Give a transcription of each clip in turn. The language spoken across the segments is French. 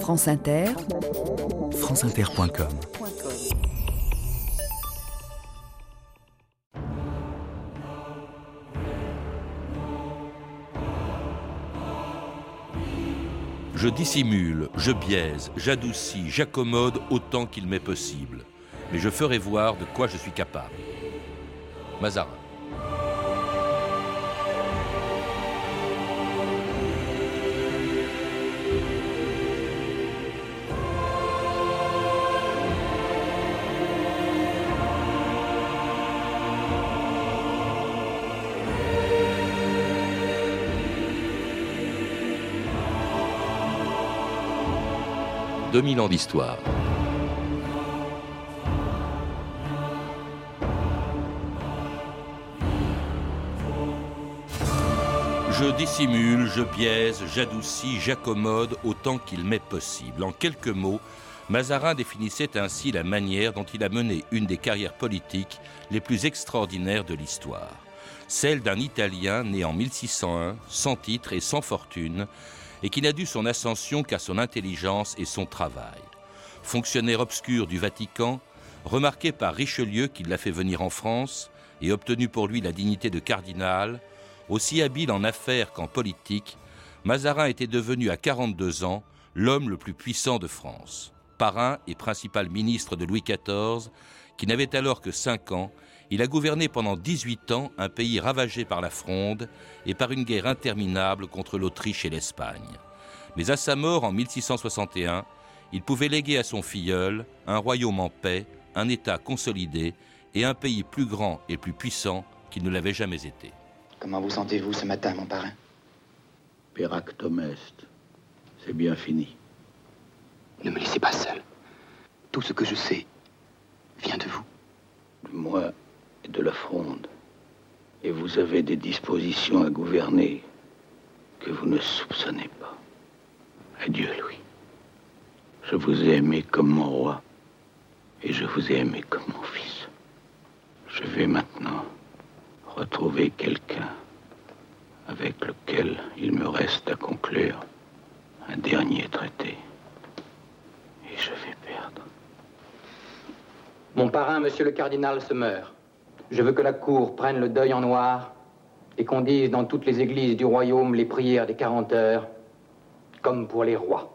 France Inter, franceinter.com Je dissimule, je biaise, j'adoucis, j'accommode autant qu'il m'est possible. Mais je ferai voir de quoi je suis capable. Mazarin. Deux mille ans d'histoire. Je dissimule, je biaise, j'adoucis, j'accommode autant qu'il m'est possible. En quelques mots, Mazarin définissait ainsi la manière dont il a mené une des carrières politiques les plus extraordinaires de l'histoire. Celle d'un Italien né en 1601, sans titre et sans fortune, et qui n'a dû son ascension qu'à son intelligence et son travail. Fonctionnaire obscur du Vatican, remarqué par Richelieu qui l'a fait venir en France et obtenu pour lui la dignité de cardinal, aussi habile en affaires qu'en politique, Mazarin était devenu à 42 ans l'homme le plus puissant de France. Parrain et principal ministre de Louis XIV, qui n'avait alors que 5 ans, il a gouverné pendant 18 ans un pays ravagé par la fronde et par une guerre interminable contre l'Autriche et l'Espagne. Mais à sa mort en 1661, il pouvait léguer à son filleul un royaume en paix, un État consolidé et un pays plus grand et plus puissant qu'il ne l'avait jamais été. Comment vous sentez-vous ce matin, mon parrain? Péractomeste. C'est bien fini. Ne me laissez pas seul. Tout ce que je sais vient de vous. De moi de la fronde. Et vous avez des dispositions à gouverner que vous ne soupçonnez pas. Adieu, Louis. Je vous ai aimé comme mon roi. Et je vous ai aimé comme mon fils. Je vais maintenant retrouver quelqu'un avec lequel il me reste à conclure un dernier traité. Et je vais perdre. Mon parrain, monsieur le cardinal, se meurt. Je veux que la cour prenne le deuil en noir et qu'on dise dans toutes les églises du royaume les prières des 40 heures, comme pour les rois.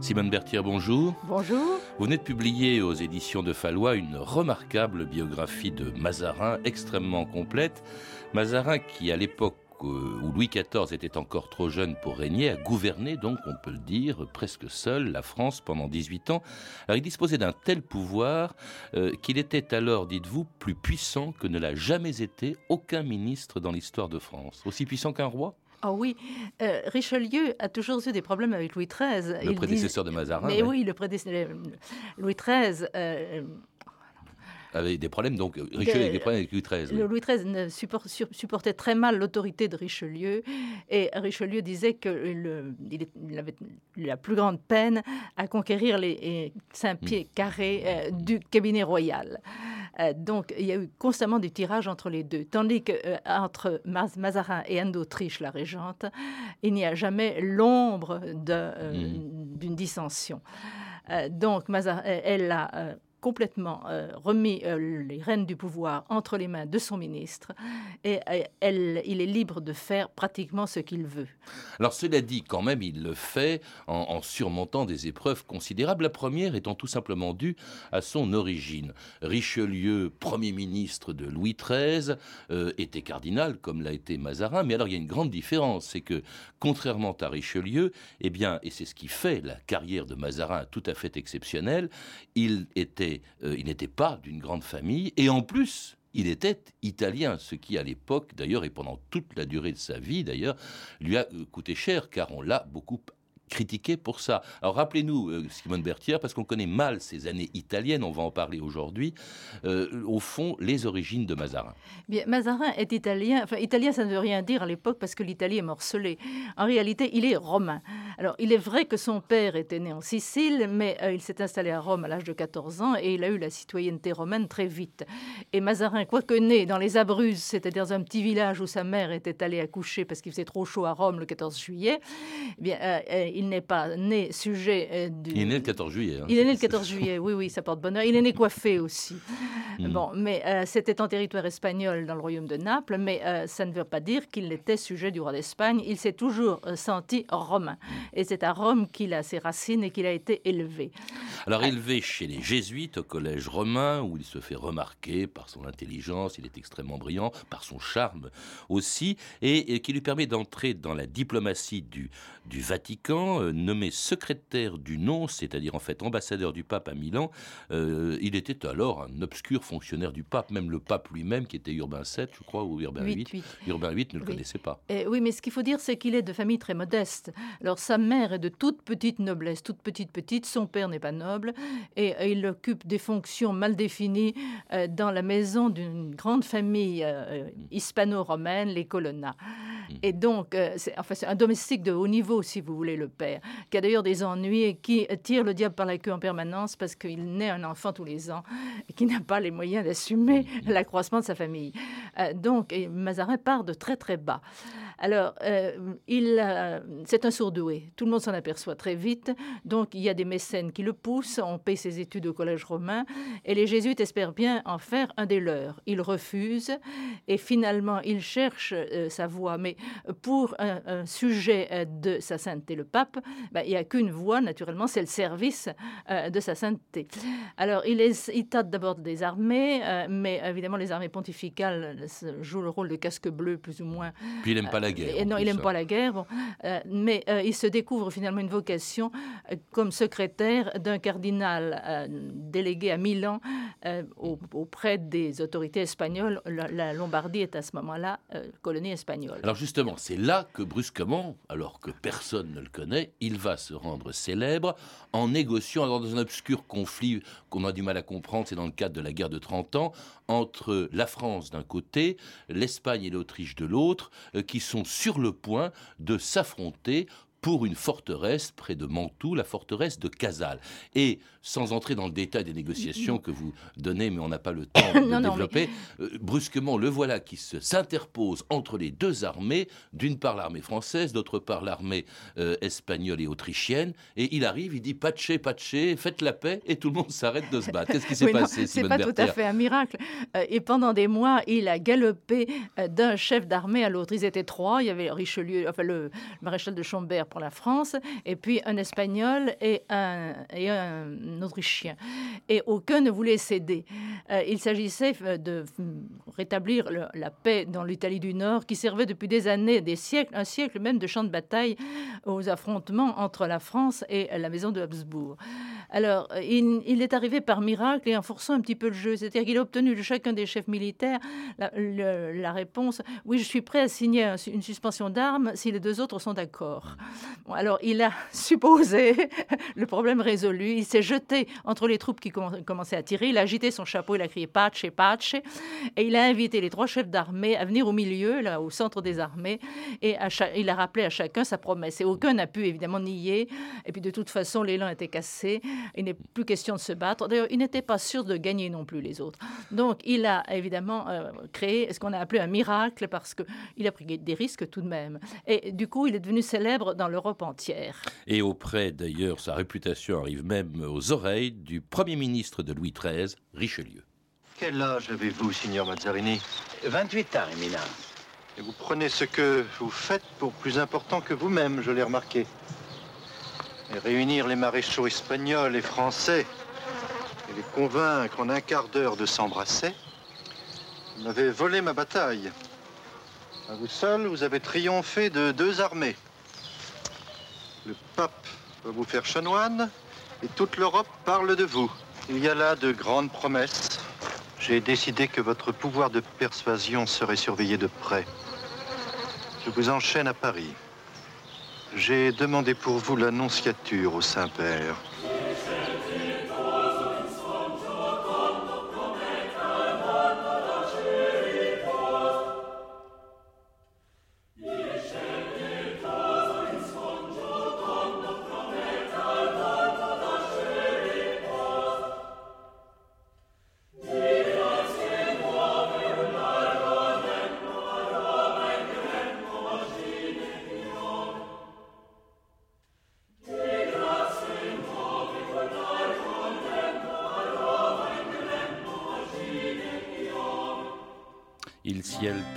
Simone Berthier, bonjour. Bonjour. Vous venez de publier aux éditions de Fallois une remarquable biographie de Mazarin, extrêmement complète. Mazarin qui, à l'époque où Louis XIV était encore trop jeune pour régner, a gouverné, donc on peut le dire, presque seul la France pendant 18 ans. Alors il disposait d'un tel pouvoir euh, qu'il était alors, dites-vous, plus puissant que ne l'a jamais été aucun ministre dans l'histoire de France. Aussi puissant qu'un roi? Ah oui, euh, Richelieu a toujours eu des problèmes avec Louis XIII. Le prédécesseur de Mazarin. Mais oui, le prédécesseur. Louis XIII. Euh, avait des problèmes, donc Richelieu avait des problèmes avec Louis XIII. Louis XIII ne supportait très mal l'autorité de Richelieu et Richelieu disait qu'il avait la plus grande peine à conquérir les cinq pieds hmm. carrés euh, du cabinet royal. Euh, donc il y a eu constamment des tirages entre les deux, tandis que euh, entre Mazarin et Anne d'Autriche, la régente, il n'y a jamais l'ombre hmm. d'une dissension. donc Mazarin, elle a complètement euh, remis euh, les rênes du pouvoir entre les mains de son ministre et euh, elle, il est libre de faire pratiquement ce qu'il veut. Alors cela dit, quand même, il le fait en, surmontant des épreuves considérables. La première étant tout simplement due à son origine. Richelieu, Premier ministre de Louis XIII, était cardinal comme l'a été Mazarin. Mais alors il y a une grande différence, c'est que contrairement à Richelieu, eh bien, et c'est ce qui fait la carrière de Mazarin tout à fait exceptionnelle, il était euh, il n'était pas d'une grande famille, et en plus, il était italien, ce qui à l'époque, d'ailleurs, et pendant toute la durée de sa vie, d'ailleurs, lui a euh, coûté cher, car on l'a beaucoup critiqué pour ça. Alors rappelez-nous, euh, Simone Berthier, parce qu'on connaît mal ces années italiennes, on va en parler aujourd'hui, euh, au fond, les origines de Mazarin. Bien, Mazarin est italien, enfin italien ça ne veut rien dire à l'époque parce que l'Italie est morcelée. En réalité, il est romain. Alors il est vrai que son père était né en Sicile, mais euh, il s'est installé à Rome à l'âge de 14 ans et il a eu la citoyenneté romaine très vite. Et Mazarin, quoique né dans les Abruzzes, c'est-à-dire un petit village où sa mère était allée accoucher parce qu'il faisait trop chaud à Rome le 14 juillet, eh bien, il n'est pas né sujet euh, du... Il est né le 14 juillet. Hein. il est né le 14 juillet, oui, oui, ça porte bonheur. Il est né coiffé aussi. Hmm. Bon, mais euh, c'était en territoire espagnol dans le royaume de Naples, mais euh, ça ne veut pas dire qu'il était sujet du roi d'Espagne. Il s'est toujours senti romain. Hmm. Et c'est à Rome qu'il a ses racines et qu'il a été élevé. Alors, élevé chez les jésuites au collège romain, où il se fait remarquer par son intelligence, il est extrêmement brillant, par son charme aussi, et, et qui lui permet d'entrer dans la diplomatie du, du Vatican, euh, nommé secrétaire du nom, c'est-à-dire en fait ambassadeur du pape à Milan. Euh, il était alors un obscur fonctionnaire du pape, même le pape lui-même, qui était Urbain VII, je crois, ou Urbain VIII. Urbain VIII ne le connaissait pas. Et oui, mais ce qu'il faut dire, c'est qu'il est de famille très modeste. Alors sa mère est de toute petite noblesse, toute petite petite. Son père n'est pas noble et, il occupe des fonctions mal définies euh, dans la maison d'une grande famille hispano-romaine, les Colonna. Mm. Et donc, c'est enfin, un domestique de haut niveau si vous voulez, le père, qui a d'ailleurs des ennuis et qui tire le diable par la queue en permanence parce qu'il naît un enfant tous les ans et qui n'a pas les moyens d'assumer l'accroissement de sa famille. Euh, donc, Mazarin part de très très bas. Alors, euh, il, c'est un sourdoué. Tout le monde s'en aperçoit très vite. Donc, il y a des mécènes qui le poussent. On paye ses études au collège romain. Et les jésuites espèrent bien en faire un des leurs. Il refuse. Et finalement, il cherche euh, sa voie. Mais pour un, sujet euh, de sa sainteté, le pape, ben, il n'y a qu'une voie, naturellement, c'est le service de sa sainteté. Alors, il, est, il tâte d'abord des armées, mais évidemment, les armées pontificales jouent le rôle de casque bleu, plus ou moins. Puis il n'aime pas la guerre. non, il n'aime pas la guerre. Bon. Euh, mais euh, il se découvre finalement une vocation euh, comme secrétaire d'un cardinal délégué à Milan auprès des autorités espagnoles. La, Lombardie est à ce moment-là colonie espagnole. Alors justement, c'est là que brusquement, alors que personne ne le connaît, il va se rendre célèbre en négociant dans un obscur conflit qu'on a du mal à comprendre, c'est dans le cadre de la guerre de 30 ans, entre la France d'un côté, l'Espagne et l'Autriche de l'autre, qui sont sur le point de s'affronter pour une forteresse près de Mantoue, la forteresse de Casal. Et sans entrer dans le détail des négociations que vous donnez, mais on n'a pas le temps de développer, euh, brusquement, le voilà qui s'interpose entre les deux armées, d'une part l'armée française, d'autre part l'armée euh, espagnole et autrichienne, et il arrive, il dit patché, patché, faites la paix, et tout le monde s'arrête de se battre. Qu'est-ce qui s'est passé, C'est pas tout à fait un miracle. Euh, et pendant des mois, il a galopé d'un chef d'armée à l'autre. Ils étaient trois. Il y avait Richelieu, enfin le, maréchal de Chambert la France, et puis un Espagnol et un, et un Autrichien. Et aucun ne voulait céder. Euh, il s'agissait euh, de rétablir la paix dans l'Italie du Nord, qui servait depuis des années, des siècles, un siècle même de champ de bataille aux affrontements entre la France et la maison de Habsbourg. Alors, il, est arrivé par miracle et en forçant un petit peu le jeu, c'est-à-dire qu'il a obtenu de chacun des chefs militaires la, réponse oui, je suis prêt à signer une suspension d'armes si les deux autres sont d'accord. alors, il a supposé le problème résolu, il s'est jeté entre les troupes qui commençaient à tirer, il a agité son chapeau, il a crié Pace, Pace, et il a invité les trois chefs d'armée à venir au milieu, là, au centre des armées, et il a rappelé à chacun sa promesse. Et aucun n'a pu évidemment nier. Et puis de toute façon, l'élan était cassé. Il n'est plus question de se battre. D'ailleurs, il n'était pas sûr de gagner non plus les autres. Donc, il a évidemment euh, créé ce qu'on a appelé un miracle parce qu'il a pris des risques tout de même. Et du coup, il est devenu célèbre dans l'Europe entière. Et auprès, d'ailleurs, sa réputation arrive même aux oreilles du Premier ministre de Louis XIII, Richelieu. Quel âge avez-vous, signor Mazzarini? 28 ans, Éminence. Et vous prenez ce que vous faites pour plus important que vous-même, je l'ai remarqué réunir les maréchaux espagnols et français et les convaincre en un quart d'heure de s'embrasser, vous m'avez volé ma bataille. À vous seul, vous avez triomphé de deux armées. Le pape va vous faire chanoine et toute l'Europe parle de vous. Il y a là de grandes promesses. J'ai décidé que votre pouvoir de persuasion serait surveillé de près. Je vous enchaîne à Paris. J'ai demandé pour vous l'annonciature au Saint-Père.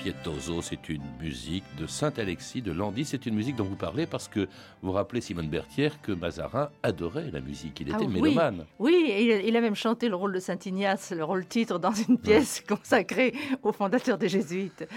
Pietoso, c'est une musique de Saint-Alexis de Landy. C'est une musique dont vous parlez parce que vous rappelez, Simone Berthier, que Mazarin adorait la musique. Il était Ah oui. mélomane. Oui, et il, il a même chanté le rôle de Saint Ignace, le rôle titre, dans une pièce consacrée au fondateur des Jésuites.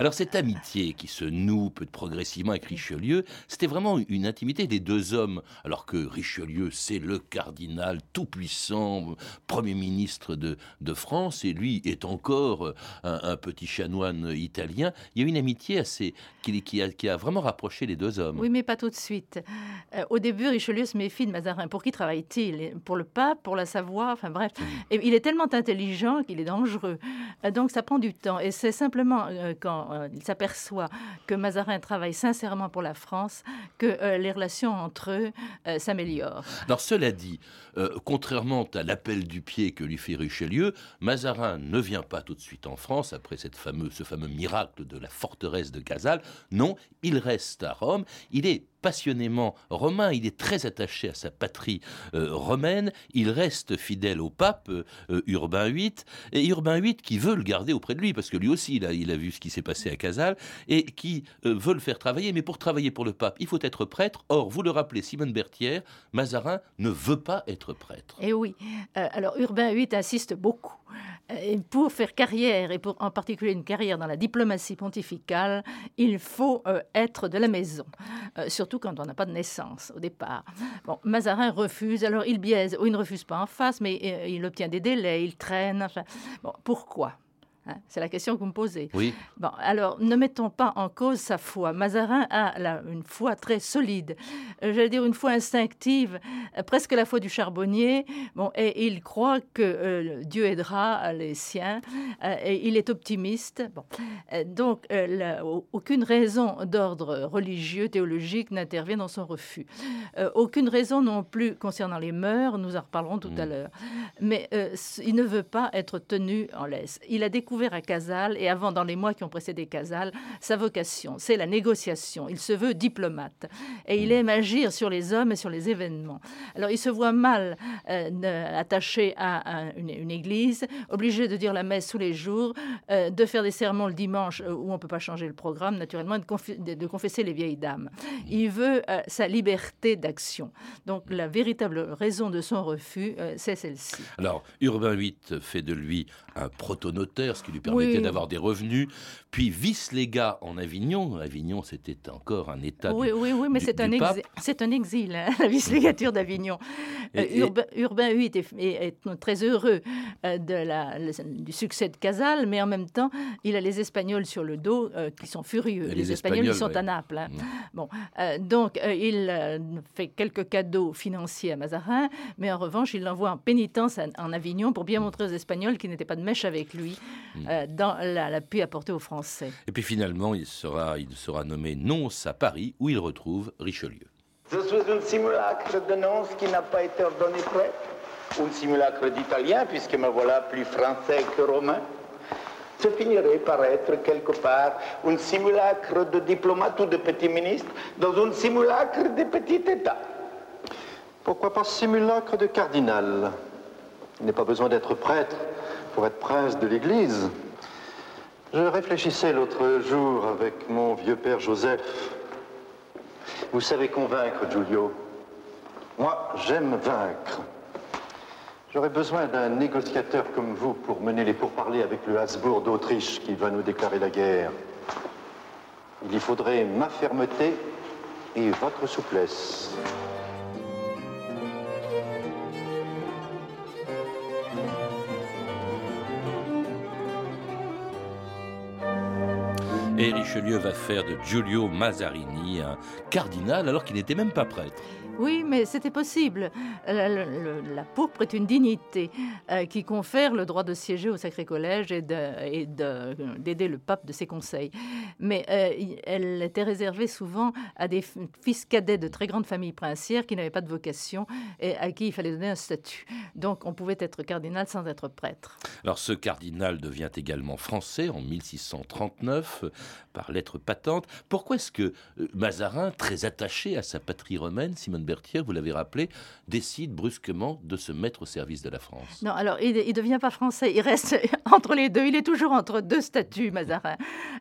Alors cette amitié qui se noue peu progressivement avec Richelieu, c'était vraiment une intimité des deux hommes. Alors que Richelieu, c'est le cardinal tout-puissant, Premier ministre de, de France, et lui est encore un, un petit chanoine italien. Il y a une amitié assez qui, qui a, qui a vraiment rapproché les deux hommes. Oui, mais pas tout de suite. Euh, au début, Richelieu se méfie de Mazarin. Pour qui travaille-t-il? Pour le pape, pour la Savoie, enfin bref. Et il est tellement intelligent qu'il est dangereux. Euh, donc ça prend du temps. Et c'est simplement euh, quand euh, il s'aperçoit que Mazarin travaille sincèrement pour la France que euh, les relations entre eux euh, s'améliorent. Cela dit, contrairement à l'appel du pied que lui fait Richelieu, Mazarin ne vient pas tout de suite en France après cette ce fameux miracle de la forteresse de Casal. Non, il reste à Rome. Il est passionnément romain, il est très attaché à sa patrie euh, romaine, il reste fidèle au pape euh, euh, Urbain VIII, et Urbain VIII qui veut le garder auprès de lui, parce que lui aussi il a, il a vu ce qui s'est passé à Casal, et qui euh, veut le faire travailler, mais pour travailler pour le pape, il faut être prêtre. Or, vous le rappelez, Simone Berthier, Mazarin ne veut pas être prêtre. Et oui. Euh, alors Urbain VIII insiste beaucoup. Pour faire carrière, et pour en particulier une carrière dans la diplomatie pontificale, il faut être de la maison, surtout quand on n'a pas de naissance au départ. Bon, Mazarin refuse, alors il biaise, ou il ne refuse pas en face, mais euh, il obtient des délais, il traîne. Bon, pourquoi? C'est la question que vous me posez. Oui, Bon, alors ne mettons pas en cause sa foi. Mazarin a la- une foi très solide, Euh, j'allais dire une foi instinctive, euh, presque la foi du charbonnier. Bon, et il croit que euh, Dieu aidera les siens, et il est optimiste. Bon, donc aucune raison d'ordre religieux, théologique n'intervient dans son refus. Aucune raison non plus concernant les mœurs, nous en reparlerons tout à Mm. l'heure. Mais il ne veut pas être tenu en laisse. Il a découvert à Casal, et avant dans les mois qui ont précédé Casal, sa vocation, c'est la négociation. Il se veut diplomate, et il aime agir sur les hommes et sur les événements. Alors il se voit mal euh, attaché à, à une, une église, obligé de dire la messe tous les jours, euh, de faire des sermons le dimanche euh, où on ne peut pas changer le programme, naturellement, et de, confesser les vieilles dames. Il veut euh, sa liberté d'action. Donc la véritable raison de son refus, c'est celle-ci. Alors, Urbain VIII fait de lui un protonotaire, ce qui lui permettait Oui. d'avoir des revenus, puis vice-légat en Avignon. Avignon, c'était encore un état. Oui, du- oui, oui, mais c'est un, exil, c'est un exil, hein, la vice-légature d'Avignon. Euh, Urbain, Urbain VIII est, est- est très heureux euh, de la, le- du succès de Casal, mais en même temps, il a les Espagnols sur le dos euh, qui sont furieux. Les, les Espagnols, ils sont ouais. à Naples. hein. Mm. Bon, donc, il fait quelques cadeaux financiers à Mazarin, mais en revanche, il l'envoie en pénitence à- en Avignon pour bien montrer aux Espagnols qu'il n'était pas de mèche avec lui. Euh, dans la- l'appui apporté aux Français. Et puis finalement, il sera, il sera nommé nonce à Paris, où il retrouve Richelieu. Je suis un simulacre de nonce qui n'a pas été ordonné prêtre. Un simulacre d'italien, puisque me voilà plus français que romain. Je finirai par être quelque part un simulacre de diplomate ou de petit ministre dans un simulacre de petit État. Pourquoi pas simulacre de cardinal? Il n'est pas besoin d'être prêtre pour être prince de l'Église. Je réfléchissais l'autre jour avec mon vieux père Joseph. Vous savez convaincre, Giulio. Moi, j'aime vaincre. J'aurais besoin d'un négociateur comme vous pour mener les pourparlers avec le Habsbourg d'Autriche qui va nous déclarer la guerre. Il y faudrait ma fermeté et votre souplesse. Richelieu va faire de Giulio Mazarini un cardinal alors qu'il n'était même pas prêtre. Oui, mais c'était possible. La, pourpre est une dignité euh, qui confère le droit de siéger au Sacré Collège et d'aider le pape de ses conseils. Mais euh, elle était réservée souvent à des fils cadets de très grandes familles princières qui n'avaient pas de vocation et à qui il fallait donner un statut. Donc on pouvait être cardinal sans être prêtre. Alors ce cardinal devient également français en 1639 par lettre patente. Pourquoi est-ce que euh, Mazarin, très attaché à sa patrie romaine, Simone Vous l'avez rappelé, décide brusquement de se mettre au service de la France Non, alors il ne devient pas français, il reste entre les deux, il est toujours entre deux statuts, Mazarin.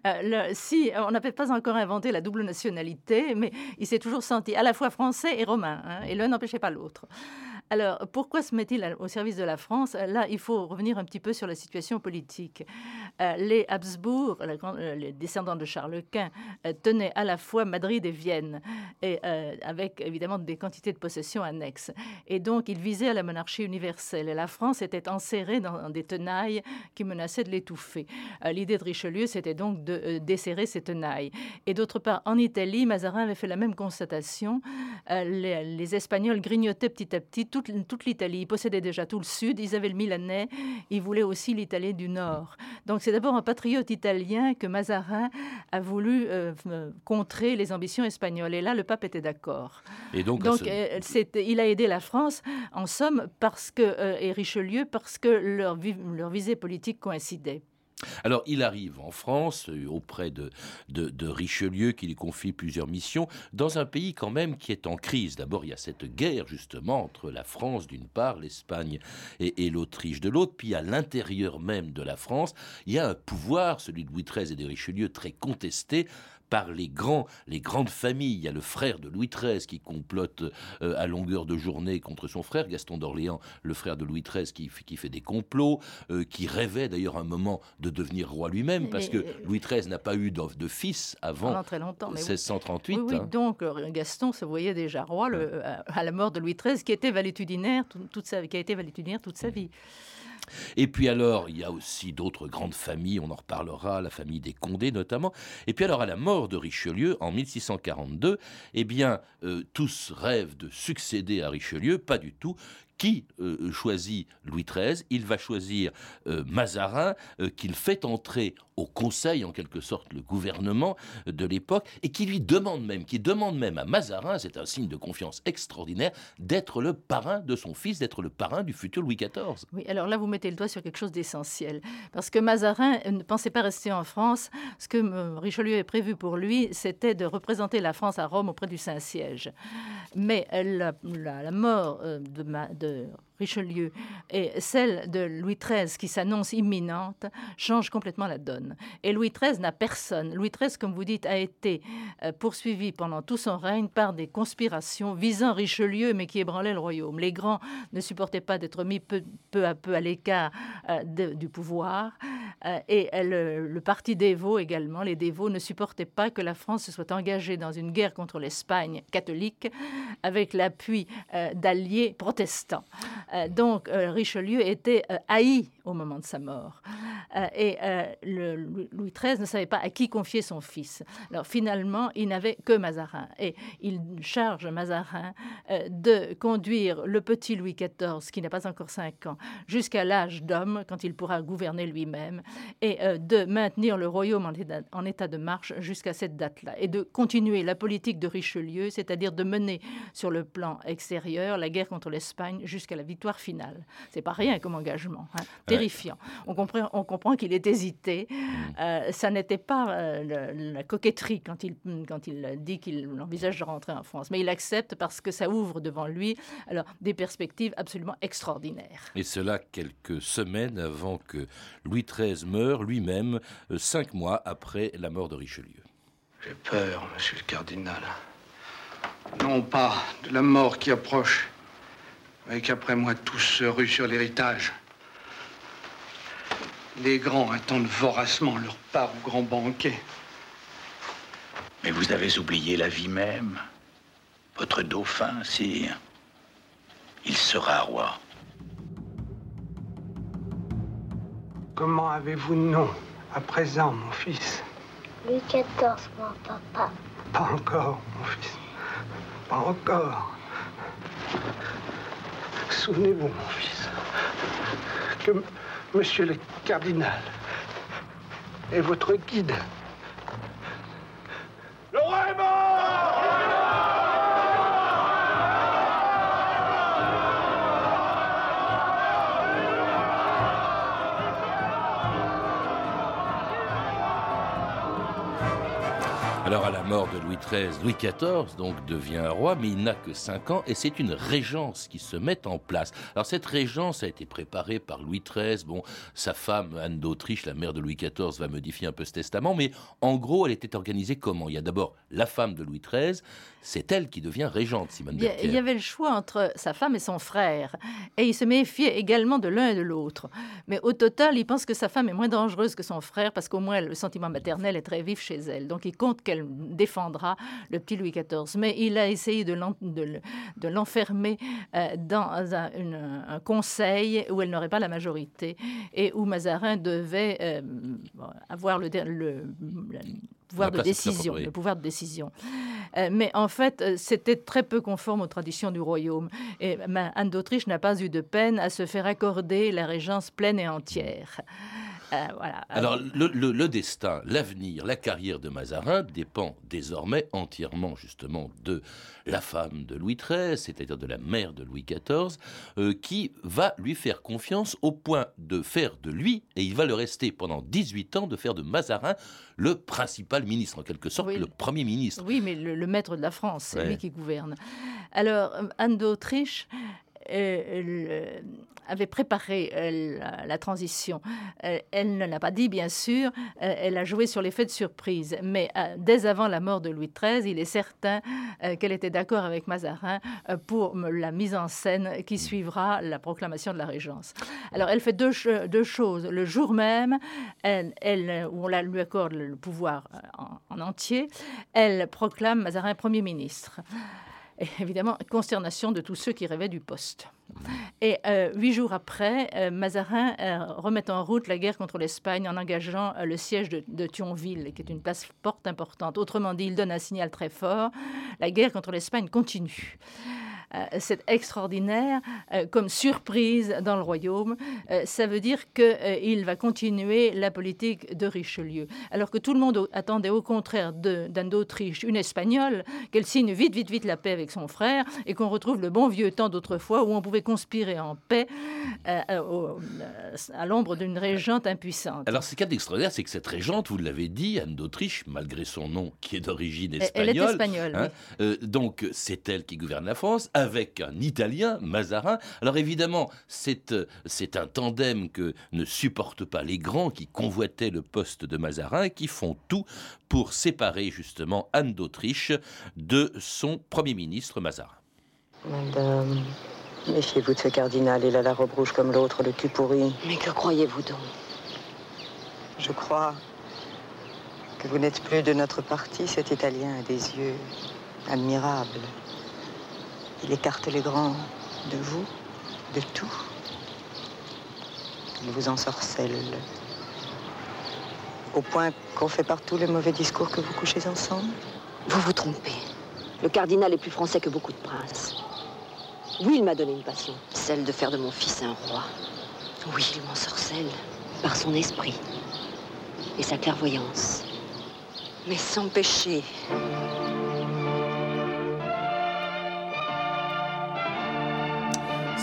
Euh, si on n'avait pas encore inventé la double nationalité, mais il s'est toujours senti à la fois français et romain, hein, et l'un n'empêchait pas l'autre. Alors, pourquoi se met-il au service de la France? Là, il faut revenir un petit peu sur la situation politique. Euh, les Habsbourg, euh, les descendants de Charles Quint, euh, tenaient à la fois Madrid et Vienne, et, avec évidemment des quantités de possessions annexes. Et donc, ils visaient à la monarchie universelle. Et la France était enserrée dans des tenailles qui menaçaient de l'étouffer. L'idée de Richelieu, c'était donc de desserrer ces tenailles. Et d'autre part, en Italie, Mazarin avait fait la même constatation. Les, Espagnols grignotaient petit à petit toute, l'Italie. Ils possédaient déjà tout le sud, ils avaient le Milanais, ils voulaient aussi l'Italie du nord. Donc c'est d'abord un patriote italien que Mazarin a voulu euh, contrer les ambitions espagnoles. Et là, le pape était d'accord. Et donc, donc euh, il a aidé la France, en somme, parce que, euh, et Richelieu, parce que leur, leur visée politique coïncidait. Alors il arrive en France euh, auprès de, de, Richelieu qui lui confie plusieurs missions dans un pays quand même qui est en crise. D'abord il y a cette guerre justement entre la France d'une part, l'Espagne et, et l'Autriche de l'autre, puis à l'intérieur même de la France il y a un pouvoir, celui de Louis XIII et de Richelieu, très contesté par les grands, les grandes familles. Il y a le frère de Louis XIII qui complote euh, à longueur de journée contre son frère, Gaston d'Orléans, le frère de Louis XIII qui, qui fait des complots, euh, qui rêvait d'ailleurs un moment de devenir roi lui-même, parce que Louis XIII n'a pas eu de, fils avant très longtemps, 1638. Oui, hein. donc euh, Gaston se voyait déjà roi le, à la mort de Louis XIII, qui était valétudinaire, toute sa, qui a été valétudinaire toute sa vie. Et puis alors, il y a aussi d'autres grandes familles, on en reparlera, la famille des Condés notamment. Et puis alors, à la mort de Richelieu en 1642, eh bien, euh, tous rêvent de succéder à Richelieu, pas du tout qui euh, choisit Louis XIII Il va choisir euh, Mazarin, qu'il fait entrer au Conseil, en quelque sorte, le gouvernement de l'époque, et qui lui demande même, qui demande même à Mazarin, c'est un signe de confiance extraordinaire, d'être le parrain de son fils, d'être le parrain du futur Louis XIV. Oui, alors là, vous mettez le doigt sur quelque chose d'essentiel, parce que Mazarin ne pensait pas rester en France. Ce que Richelieu avait prévu pour lui, c'était de représenter la France à Rome auprès du Saint-Siège. Mais la, la, mort de, de Richelieu et celle de Louis XIII qui s'annonce imminente change complètement la donne. Et Louis XIII n'a personne. Louis XIII, comme vous dites, a été euh, poursuivi pendant tout son règne par des conspirations visant Richelieu mais qui ébranlaient le royaume. Les grands ne supportaient pas d'être mis peu, à peu à l'écart euh, du pouvoir euh, et le, le parti dévot également. Les dévots ne supportaient pas que la France se soit engagée dans une guerre contre l'Espagne catholique avec l'appui d'alliés protestants. Euh, donc euh, Richelieu était euh, haï au moment de sa mort. et Louis XIII ne savait pas à qui confier son fils. Alors finalement, il n'avait que Mazarin. Et il charge Mazarin de conduire le petit Louis XIV, qui n'a pas encore 5 ans, jusqu'à l'âge d'homme, quand il pourra gouverner lui-même, et de maintenir le royaume en état, en état de marche jusqu'à cette date-là, et de continuer la politique de Richelieu, c'est-à-dire de mener sur le plan extérieur la guerre contre l'Espagne jusqu'à la victoire finale. C'est pas rien comme engagement, hein. terrifiant. On comprend, on comprend qu'il est hésité. Mm. Euh, ça n'était pas euh, la coquetterie quand il, quand il dit qu'il envisage de rentrer en France, mais il accepte parce que ça ouvre devant lui alors des perspectives absolument extraordinaires. Et cela quelques semaines avant que Louis XIII meure lui-même, euh, cinq mois après la mort de Richelieu. J'ai peur, monsieur le cardinal. Non pas de la mort qui approche, mais qu'après moi tous se ruent sur l'héritage. Les grands attendent voracement leur part au grand banquet. Mais vous avez oublié la vie même. Votre dauphin, sire. Il sera roi. Comment avez-vous nom à présent, mon fils? Louis XIV, mon papa. Pas encore, mon fils. Pas encore. Souvenez-vous, mon fils, que monsieur le cardinal est votre guide. Alors à la mort de Louis XIII, Louis XIV donc devient roi, mais il n'a que 5 ans et c'est une régence qui se met en place. Alors cette régence a été préparée par Louis XIII. Bon, sa femme Anne d'Autriche, la mère de Louis XIV, va modifier un peu ce testament, mais en gros, elle était organisée comment? Il y a d'abord la femme de Louis XIII, c'est elle qui devient régente, Simone Il y, a- Berthier. il y avait le choix entre sa femme et son frère, et il se méfiait également de l'un et de l'autre. Mais au total, il pense que sa femme est moins dangereuse que son frère, parce qu'au moins le sentiment maternel est très vif chez elle. Donc il compte qu'elle défendra le petit Louis XIV. Mais il a essayé de l'en- de le- de l'enfermer euh, dans un, une- un conseil où elle n'aurait pas la majorité, et où Mazarin devait euh, avoir le, le- le pouvoir de décision. Le pouvoir de décision. Euh, mais en fait, euh, c'était très peu conforme aux traditions du royaume. Et ma- Anne d'Autriche n'a pas eu de peine à se faire accorder la régence pleine et entière. Euh, voilà. Alors, le, le- le destin, l'avenir, la carrière de Mazarin dépend désormais entièrement, justement, de la femme de Louis XIII, c'est-à-dire de la mère de Louis XIV, euh, qui va lui faire confiance au point de faire de lui, et il va le rester pendant 18 ans, de faire de Mazarin le principal ministre, en quelque sorte, Oui. le premier ministre. Oui, mais le, le maître de la France, c'est Ouais. lui qui gouverne. Alors, Anne d'Autriche euh, avait préparé euh, la, la transition. Euh, elle ne l'a pas dit, bien sûr. Euh, elle a joué sur l'effet de surprise. Mais dès avant la mort de Louis XIII, il est certain qu'elle était d'accord avec Mazarin pour la mise en scène qui suivra la proclamation de la Régence. Alors, elle fait deux, ch- deux choses. Le jour même, elle, elle, où on la- lui accorde le pouvoir en, en entier, elle proclame Mazarin Premier ministre. Et évidemment, consternation de tous ceux qui rêvaient du poste. Et euh, huit jours après, euh, Mazarin euh, remet en route la guerre contre l'Espagne en engageant le siège de, de Thionville, qui est une place forte importante. Autrement dit, il donne un signal très fort. La guerre contre l'Espagne continue. Euh, c'est extraordinaire euh, comme surprise dans le royaume. Euh, ça veut dire qu'il va continuer la politique de Richelieu. Alors que tout le monde attendait au contraire d'Anne d'Autriche, une Espagnole, qu'elle signe vite, vite, vite la paix avec son frère et qu'on retrouve le bon vieux temps d'autrefois où on pouvait conspirer en paix euh, euh, euh, à l'ombre d'une régente impuissante. Alors, ce qu'il y a d'extraordinaire, c'est que cette régente, vous l'avez dit, Anne d'Autriche, malgré son nom qui est d'origine espagnole, elle est espagnole, hein, donc c'est elle qui gouverne la France, avec un Italien, Mazarin. Alors évidemment, c'est euh, c'est un tandem que ne supportent pas les grands qui convoitaient le poste de Mazarin et qui font tout pour séparer justement Anne d'Autriche de son Premier ministre Mazarin. Madame, méfiez-vous de ce cardinal. Il a la robe rouge comme l'autre, le cul pourri. Mais que croyez-vous donc? Je crois que vous n'êtes plus de notre parti. Cet Italien a des yeux admirables. Il écarte les grands de vous, de tout. Il vous ensorcelle. Au point qu'on fait partout les mauvais discours que vous couchez ensemble. Vous vous trompez. Le cardinal est plus français que beaucoup de princes. Oui, il m'a donné une passion, celle de faire de mon fils un roi. Oui, il m'ensorcelle par son esprit et sa clairvoyance. Mais sans péché.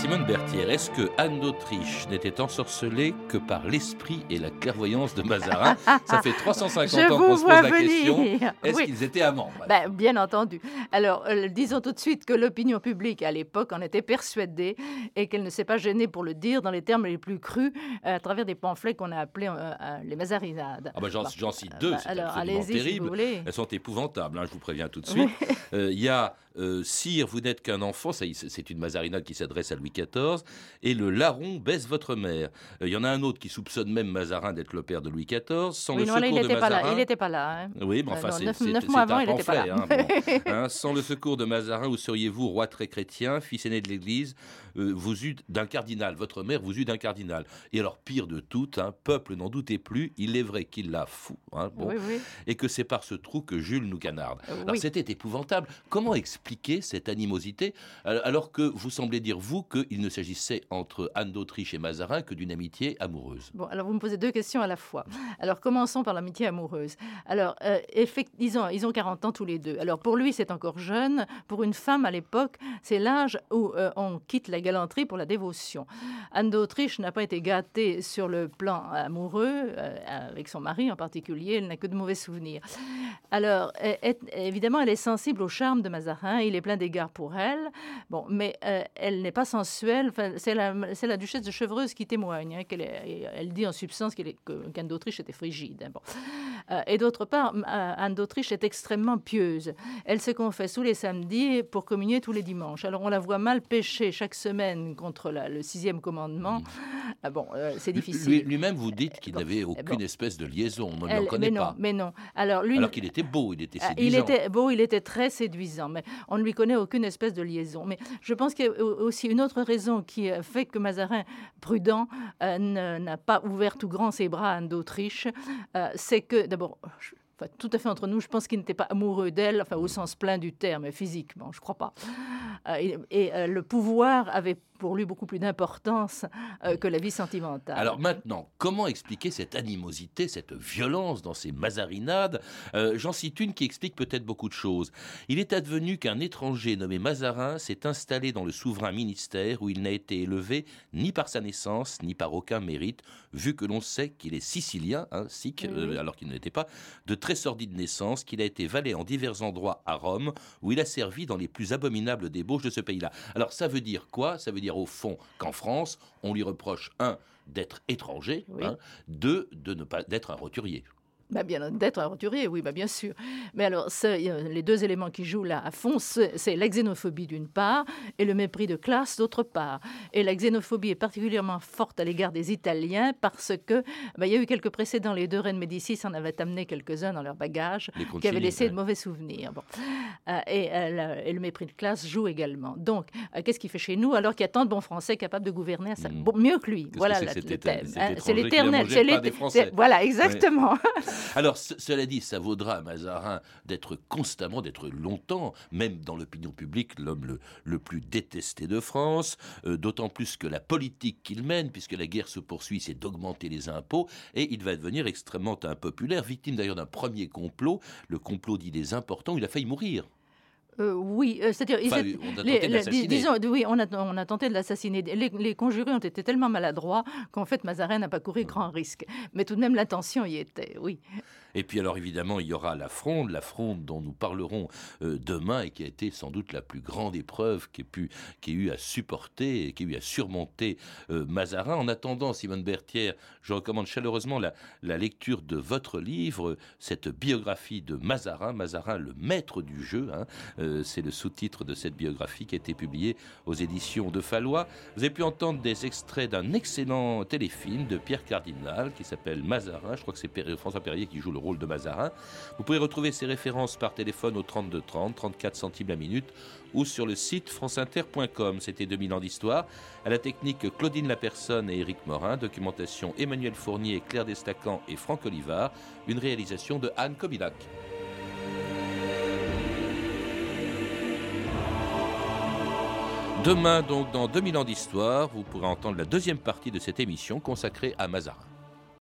Simone Berthier, est-ce que Anne d'Autriche n'était ensorcelée que par l'esprit et la clairvoyance de Mazarin Ça fait 350 Je ans qu'on se pose la venir. question. Est-ce Oui. qu'ils étaient amants Ben, bien entendu. Alors, euh, disons tout de suite que l'opinion publique à l'époque en était persuadée et qu'elle ne s'est pas gênée pour le dire dans les termes les plus crus euh, à travers des pamphlets qu'on a appelés euh, les mazarinades. Ah bah j'en, Bon. cite deux, bah, c'est absolument si terrible. vous voulez. Elles sont épouvantables, hein, je vous préviens tout de suite. Il y a Sire, vous n'êtes qu'un enfant, c'est une mazarinade qui s'adresse à Louis XIV, et le larron baisse votre mère. Euh, il y en a un autre qui soupçonne même Mazarin d'être le père de Louis XIV. Sans le secours il de Mazarin, il n'était pas là. Hein. Oui, mais enfin, c'est il n'était pas là. Hein, hein, sans le secours de Mazarin, où seriez-vous roi très chrétien, fils aîné de l'Église? Euh, vous eûtes d'un cardinal, votre mère vous eut d'un cardinal. Et alors, pire de tout, un peuple n'en doutait plus, il est vrai qu'il l'a fou, hein, bon, et que c'est par ce trou que Jules nous canarde. Euh, alors, c'était épouvantable. Comment expliquer cette animosité, alors que vous semblez dire, vous, qu'il ne s'agissait entre Anne d'Autriche et Mazarin que d'une amitié amoureuse Bon, alors vous me posez deux questions à la fois. Alors, commençons par l'amitié amoureuse. Alors, euh, ils, ont, ils ont 40 ans tous les deux. Alors, pour lui, c'est encore jeune. Pour une femme, à l'époque, c'est l'âge où on quitte la galanterie pour la dévotion. Anne d'Autriche n'a pas été gâtée sur le plan amoureux, euh, avec son mari en particulier, elle n'a que de mauvais souvenirs. Alors, évidemment, elle est sensible au charme de Mazarin, il est plein d'égards pour elle, bon, mais euh, elle n'est pas c'est la, duchesse de Chevreuse qui témoigne, hein, qu'elle elle dit en substance qu'Anne d'Autriche était frigide. Hein. Euh, et d'autre part, Anne d'Autriche est extrêmement pieuse. Elle se confesse tous les samedis pour communier tous les dimanches. Alors on la voit mal pécher chaque semaine contre le sixième commandement. Mm. Ah bon, euh, c'est difficile. Lui-même, vous dites qu'il n'avait aucune espèce de liaison. On ne le connaît mais non, pas. Mais non. Alors, lui, Alors qu'il était beau, il était séduisant. Il était beau, il était très séduisant, mais on ne lui connaît aucune espèce de liaison. Mais je pense qu'il y a aussi une autre raison qui fait que Mazarin, prudent, euh, n'a pas ouvert tout grand ses bras à Anne d'Autriche. c'est que d'abord, tout à fait entre nous, je pense qu'il n'était pas amoureux d'elle, enfin au sens plein du terme, physiquement, je crois pas. Euh, et, euh, le pouvoir avait pour lui beaucoup plus d'importance euh, que la vie sentimentale. Alors maintenant, comment expliquer cette animosité, cette violence dans ces mazarinades? Euh, J'en cite une qui explique peut-être beaucoup de choses. Il est advenu qu'un étranger nommé Mazarin s'est installé dans le souverain ministère où il n'a été élevé ni par sa naissance ni par aucun mérite, vu que l'on sait qu'il est sicilien, hein, sic, euh, alors qu'il ne l'était pas, de très sordide naissance, qu'il a été valet en divers endroits à Rome, où il a servi dans les plus abominables débauches de ce pays-là. Alors ça veut dire quoi? Ça veut dire au fond qu'en France, on lui reproche, un, d'être étranger, hein, deux, de ne pas d'être un roturier. Bah bien d'être un roturier, oui, bah bien sûr. Mais alors, les deux éléments qui jouent là à fond, c'est la xénophobie d'une part et le mépris de classe d'autre part. Et la xénophobie est particulièrement forte à l'égard des Italiens parce que bah, il y a eu quelques précédents. Les deux reines Médicis en avaient amené quelques-uns dans leur bagage qui avaient laissé de mauvais souvenirs. Bon. Euh, et, euh, et, le mépris de classe joue également. Donc, euh, qu'est-ce qu'il fait chez nous alors qu'il y a tant de bons Français capables de gouverner hmm. mieux que lui Voilà le thème. C'est l'éternel. C'est Voilà, exactement. Alors, cela dit, ça vaudra à Mazarin d'être constamment, d'être longtemps, même dans l'opinion publique, l'homme le, plus détesté de France, euh, d'autant plus que la politique qu'il mène, puisque la guerre se poursuit, c'est d'augmenter les impôts, et il va devenir extrêmement impopulaire, victime d'ailleurs d'un premier complot, le complot d'idées importants, où il a failli mourir. Euh, oui, euh, c'est-à-dire, on a tenté de disons, oui, on a, on a tenté de l'assassiner. Les, les, conjurés ont été tellement maladroits qu'en fait, Mazarin n'a pas couru grand risque. Mais tout de même, l'intention y était, oui. Et puis alors évidemment, il y aura la fronde, la fronde dont nous parlerons euh, demain et qui a été sans doute la plus grande épreuve qui ait eu à supporter et qui ait eu à surmonter euh, Mazarin. En attendant, Simone Berthier, je recommande chaleureusement la, lecture de votre livre, cette biographie de Mazarin, Mazarin le maître du jeu. Hein. Euh, c'est le sous-titre de cette biographie qui a été publiée aux éditions de Fallois. Vous avez pu entendre des extraits d'un excellent téléfilm de Pierre Cardinal qui s'appelle Mazarin. Je crois que c'est François Perrier qui joue le rôle de Mazarin. Vous pouvez retrouver ces références par téléphone au 32 30, 34 centimes la minute ou sur le site franceinter.com. C'était 2000 ans d'histoire. À la technique, Claudine Lapersonne et Éric Morin. Documentation, Emmanuel Fournier, Claire Destacan et Franck Olivard. Une réalisation de Anne Kobilac. Demain, donc, dans 2000 ans d'histoire, vous pourrez entendre la deuxième partie de cette émission consacrée à Mazarin.